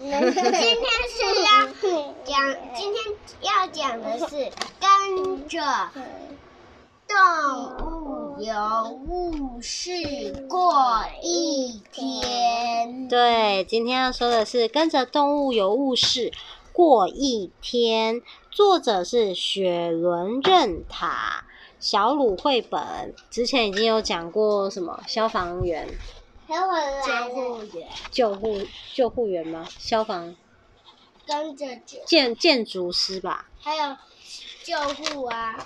今天是要讲，今天要讲的是跟着动物游雾室过一天。对，今天要说的是跟着动物游雾室过一天。作者是雪伦任塔，小鲁绘本。之前已经有讲过什么消防员。救护员，救护救护员吗？消防，跟着建建筑师吧。还有救护啊，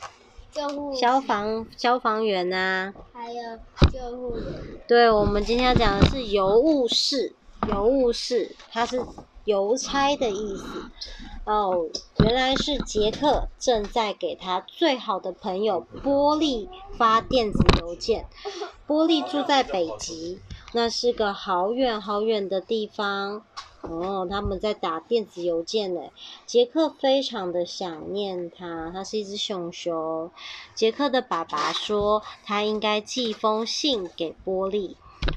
救护。消防消防员啊。还有救护员。对，我们今天要讲的是邮务室，邮务室，它是邮差的意思。哦，原来是杰克正在给他最好的朋友波利发电子邮件。波利住在北极。那是个好远好远的地方哦，他们在打电子邮件呢。杰克非常的想念他，他是一只熊熊。杰克的爸爸说，他应该寄封信给波利。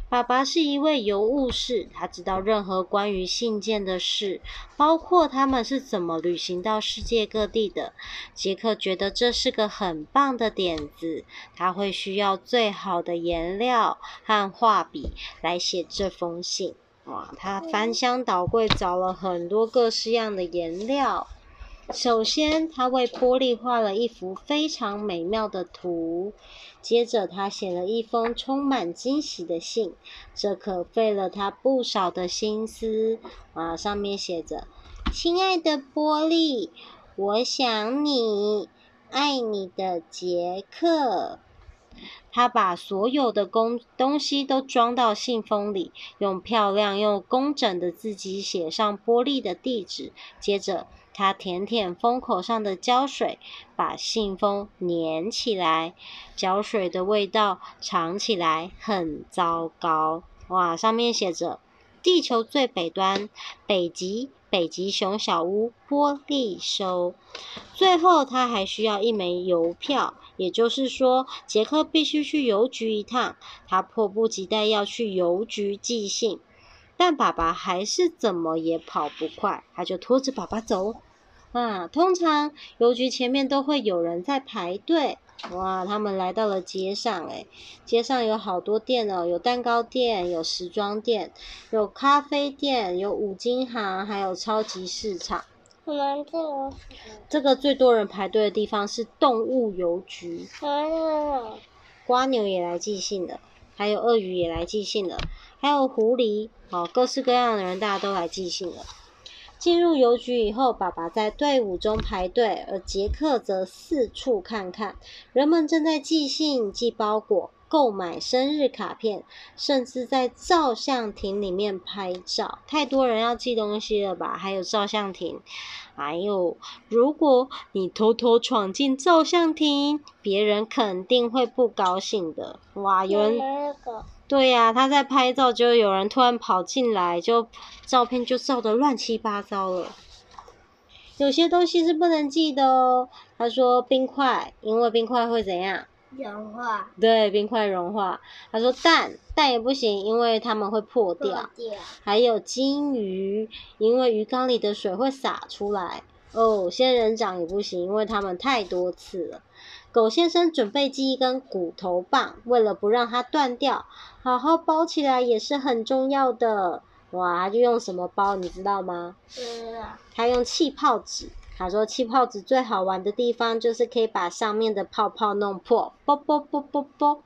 爸爸是一位邮务士，他知道任何关于信件的事，包括他们是怎么旅行到世界各地的。杰克觉得这是个很棒的点子，他会需要最好的颜料和画笔来写这封信。哇，他翻箱倒柜找了很多各式样的颜料。首先，他为波利画了一幅非常美妙的图。接着，他写了一封充满惊喜的信，这可费了他不少的心思。啊，上面写着：“亲爱的波利，我想你，爱你的杰克。”他把所有的工东西都装到信封里，用漂亮又工整的字迹写上玻璃的地址。接着，他舔舔封口上的胶水，把信封粘起来。胶水的味道尝起来很糟糕。哇，上面写着：“地球最北端，北极。”北极熊小屋，波利收。最后，他还需要一枚邮票，也就是说，杰克必须去邮局一趟。他迫不及待要去邮局寄信，但爸爸还是怎么也跑不快，他就拖着爸爸走。啊，通常邮局前面都会有人在排队。哇，他们来到了街上，诶，街上有好多店哦，有蛋糕店，有时装店，有咖啡店，有五金行，还有超级市场。我们这个这个最多人排队的地方是动物邮局。嗯。瓜牛也来寄信了，还有鳄鱼也来寄信了，还有狐狸，哦，各式各样的人，大家都来寄信了。进入邮局以后，爸爸在队伍中排队，而杰克则四处看看。人们正在寄信、寄包裹、购买生日卡片，甚至在照相亭里面拍照。太多人要寄东西了吧？还有照相亭。哎呦，如果你偷偷闯进照相亭，别人肯定会不高兴的。哇，有人。对呀、啊，他在拍照，就有人突然跑进来，就照片就照得乱七八糟了。有些东西是不能寄的哦。他说冰块，因为冰块会怎样？融化。对，冰块融化。他说蛋，蛋也不行，因为它们会破掉。破掉。还有金鱼，因为鱼缸里的水会洒出来。哦，仙人掌也不行，因为它们太多刺了。狗先生准备寄一根骨头棒，为了不让它断掉，好好包起来也是很重要的。哇，他就用什么包，你知道吗？嗯。他用气泡纸。他说气泡纸最好玩的地方就是可以把上面的泡泡弄破。啵啵啵啵啵。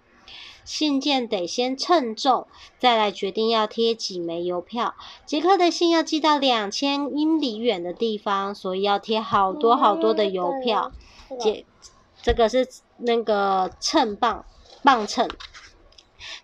信件得先称重，再来决定要贴几枚邮票。杰克的信要寄到两千英里远的地方，所以要贴好多好多的邮票。杰。这个是那个秤棒，棒秤。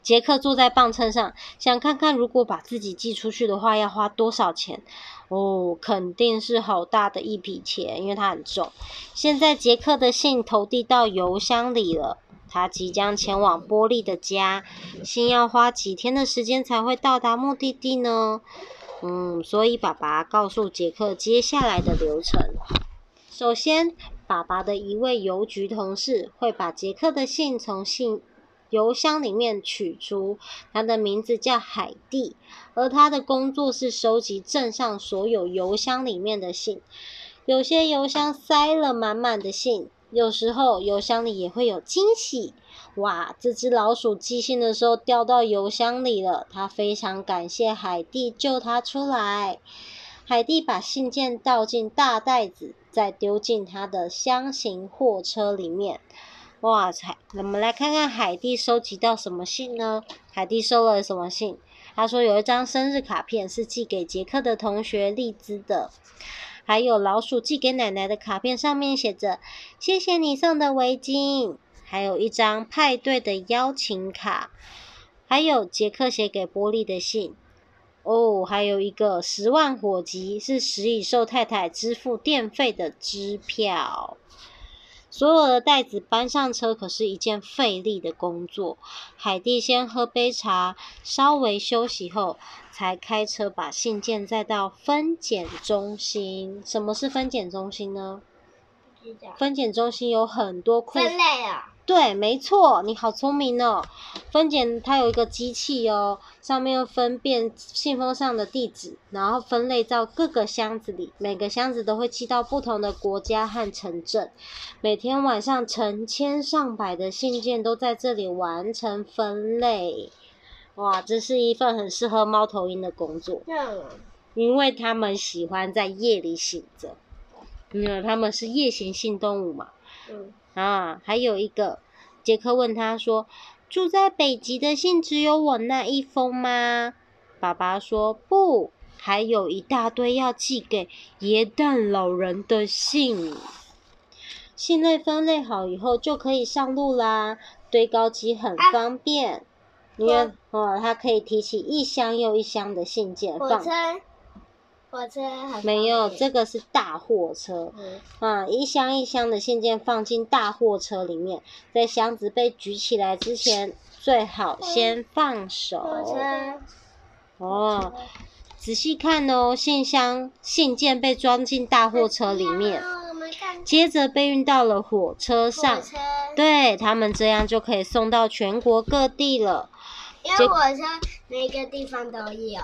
杰克坐在磅秤上，想看看如果把自己寄出去的话要花多少钱。哦，肯定是好大的一笔钱，因为它很重。现在杰克的信投递到邮箱里了，他即将前往波利的家。信要花几天的时间才会到达目的地呢？嗯，所以爸爸告诉杰克接下来的流程。首先，爸爸的一位邮局同事会把杰克的信从信邮箱里面取出，他的名字叫海蒂，而他的工作是收集镇上所有邮箱里面的信。有些邮箱塞了满满的信，有时候邮箱里也会有惊喜。哇，这只老鼠寄信的时候掉到邮箱里了，他非常感谢海蒂救他出来。海蒂把信件倒进大袋子，再丢进他的箱型货车里面。哇塞！我们来看看海蒂收集到什么信呢？海蒂收了什么信？他说有一张生日卡片是寄给杰克的同学丽兹的。还有老鼠寄给奶奶的卡片，上面写着“谢谢你送的围巾”，还有一张派对的邀请卡，还有杰克写给波利的信。哦，还有一个十万火急，是食蚁兽太太支付电费的支票。所有的袋子搬上车，可是一件费力的工作。海蒂先喝杯茶，稍微休息后，才开车把信件载到分拣中心。什么是分拣中心呢？分拣中心有很多库。分类啊。对，没错，你好聪明哦。分拣它有一个机器哦，上面分辨信封上的地址，然后分类到各个箱子里。每个箱子都会寄到不同的国家和城镇。每天晚上，成千上百的信件都在这里完成分类。哇，这是一份很适合猫头鹰的工作。嗯。因为他们喜欢在夜里醒着，因为他们是夜行性动物嘛。嗯。啊，还有一个，杰克问他说：“住在北极的信只有我那一封吗？”爸爸说：“不，还有一大堆要寄给耶诞老人的信。”信类分类好以后就可以上路啦。堆高机很方便，啊、因为哦，它可以提起一箱又一箱的信件放。火车没有，这个是大货车。嗯，啊，一箱一箱的信件放进大货车里面，在箱子被举起来之前，最好先放手。火车。哦，仔细看哦，信箱信件被装进大货车里面，接着被运到了火车上。对，他们这样就可以送到全国各地了。因为火车每个地方都有。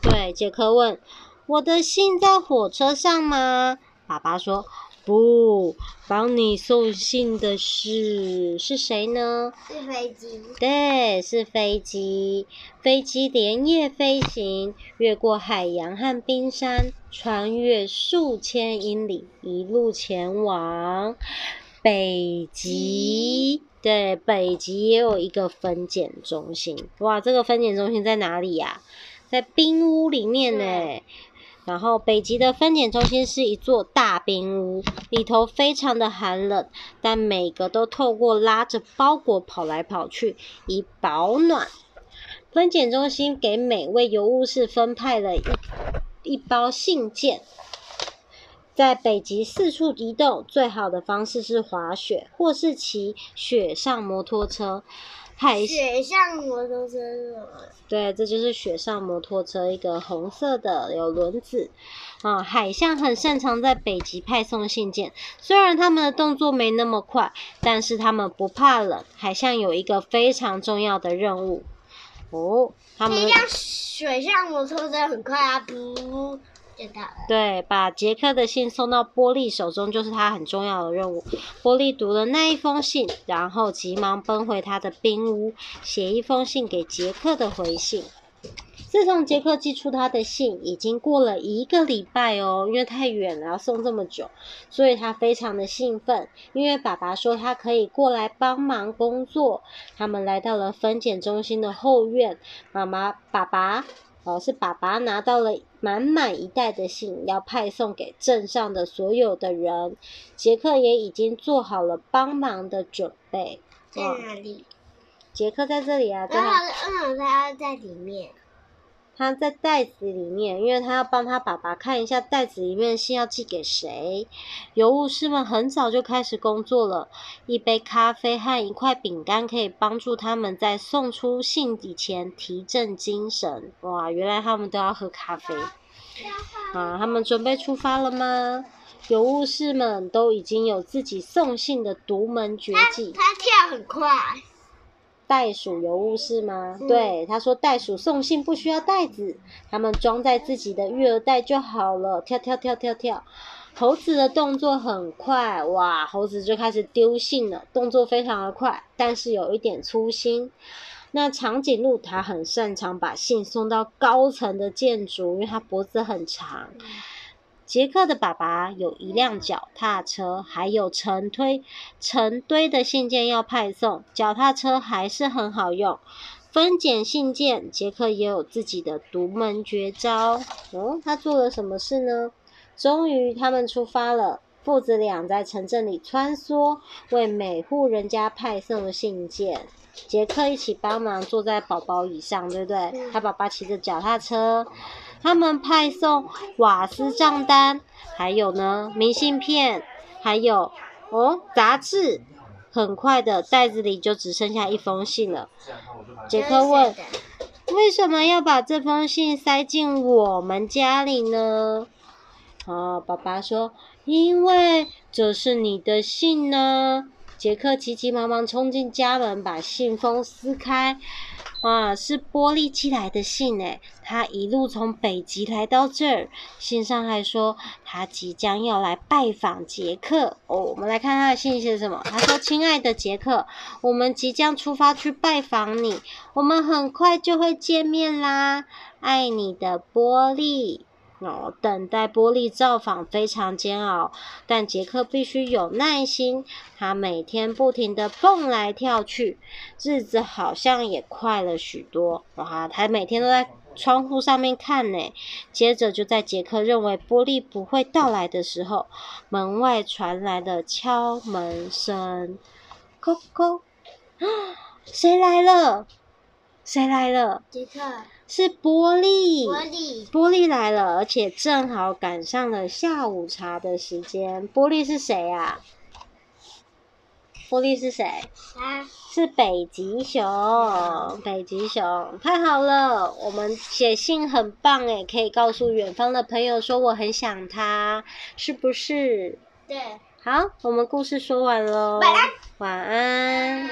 对，杰克问。我的信在火车上吗？爸爸说不，帮你送信的是是谁呢？是飞机。对，是飞机。飞机连夜飞行，越过海洋和冰山，穿越数千英里，一路前往北极。对，北极也有一个分拣中心。哇，这个分拣中心在哪里呀？在冰屋里面呢。然后，北极的分拣中心是一座大冰屋，里头非常的寒冷，但每个都透过拉着包裹跑来跑去，以保暖。分拣中心给每位邮务士分派了一一包信件，在北极四处移动，最好的方式是滑雪或是骑雪上摩托车。海雪上摩托车？对，这就是雪上摩托车，一个红色的，有轮子。啊，海象很擅长在北极派送信件，虽然他们的动作没那么快，但是他们不怕冷。海象有一个非常重要的任务。哦，他们。雪上摩托车很快啊，不。对，把杰克的信送到波利手中，就是他很重要的任务。波利读了那一封信，然后急忙奔回他的冰屋，写一封信给杰克的回信。自从杰克寄出他的信，已经过了一个礼拜哦，因为太远了，要送这么久，所以他非常的兴奋。因为爸爸说他可以过来帮忙工作。他们来到了分拣中心的后院，妈妈、爸爸。哦，是爸爸拿到了满满一袋的信，要派送给镇上的所有的人。杰克也已经做好了帮忙的准备。在哪里？杰克在这里啊。刚好，嗯，他要在里面。他在袋子里面，因为他要帮他爸爸看一下袋子里面的信要寄给谁。邮务士们很早就开始工作了，一杯咖啡和一块饼干可以帮助他们在送出信以前提振精神。哇，原来他们都要喝咖啡。啊，他们准备出发了吗？邮务士们都已经有自己送信的独门绝技。他，他跳很快。袋鼠邮物是吗？嗯、对，他说袋鼠送信不需要袋子，他们装在自己的育儿袋就好了。跳跳跳跳跳，猴子的动作很快，哇，猴子就开始丢信了，动作非常的快，但是有一点粗心。那长颈鹿它很擅长把信送到高层的建筑，因为它脖子很长。杰克的爸爸有一辆脚踏车，还有成堆成堆的信件要派送，脚踏车还是很好用。分拣信件，杰克也有自己的独门绝招。哦，他做了什么事呢？终于，他们出发了。父子俩在城镇里穿梭，为每户人家派送信件。杰克一起帮忙，坐在宝宝椅上，对不对？他爸爸骑着脚踏车。他们派送瓦斯账单，还有呢明信片，还有哦杂志。很快的，袋子里就只剩下一封信了。杰克问：“为什么要把这封信塞进我们家里呢？”哦，爸爸说：“因为这是你的信呢。”杰克急急忙忙冲进家门，把信封撕开。哇，是玻璃寄来的信诶，他一路从北极来到这儿，信上还说他即将要来拜访杰克哦。我们来看他的信写什么？他说：“亲爱的杰克，我们即将出发去拜访你，我们很快就会见面啦，爱你的玻璃。”哦，等待玻璃造访非常煎熬，但杰克必须有耐心。他每天不停地蹦来跳去，日子好像也快了许多。哇，他每天都在窗户上面看呢。接着，就在杰克认为玻璃不会到来的时候，门外传来了敲门声，叩叩，啊，谁来了？谁来了？杰克。是玻璃，玻璃，玻璃来了，而且正好赶上了下午茶的时间。玻璃是谁啊？玻璃是谁？啊，是北极熊。北极熊，太好了！我们写信很棒诶，可以告诉远方的朋友说我很想他，是不是？对。好，我们故事说完喽。晚安。晚安。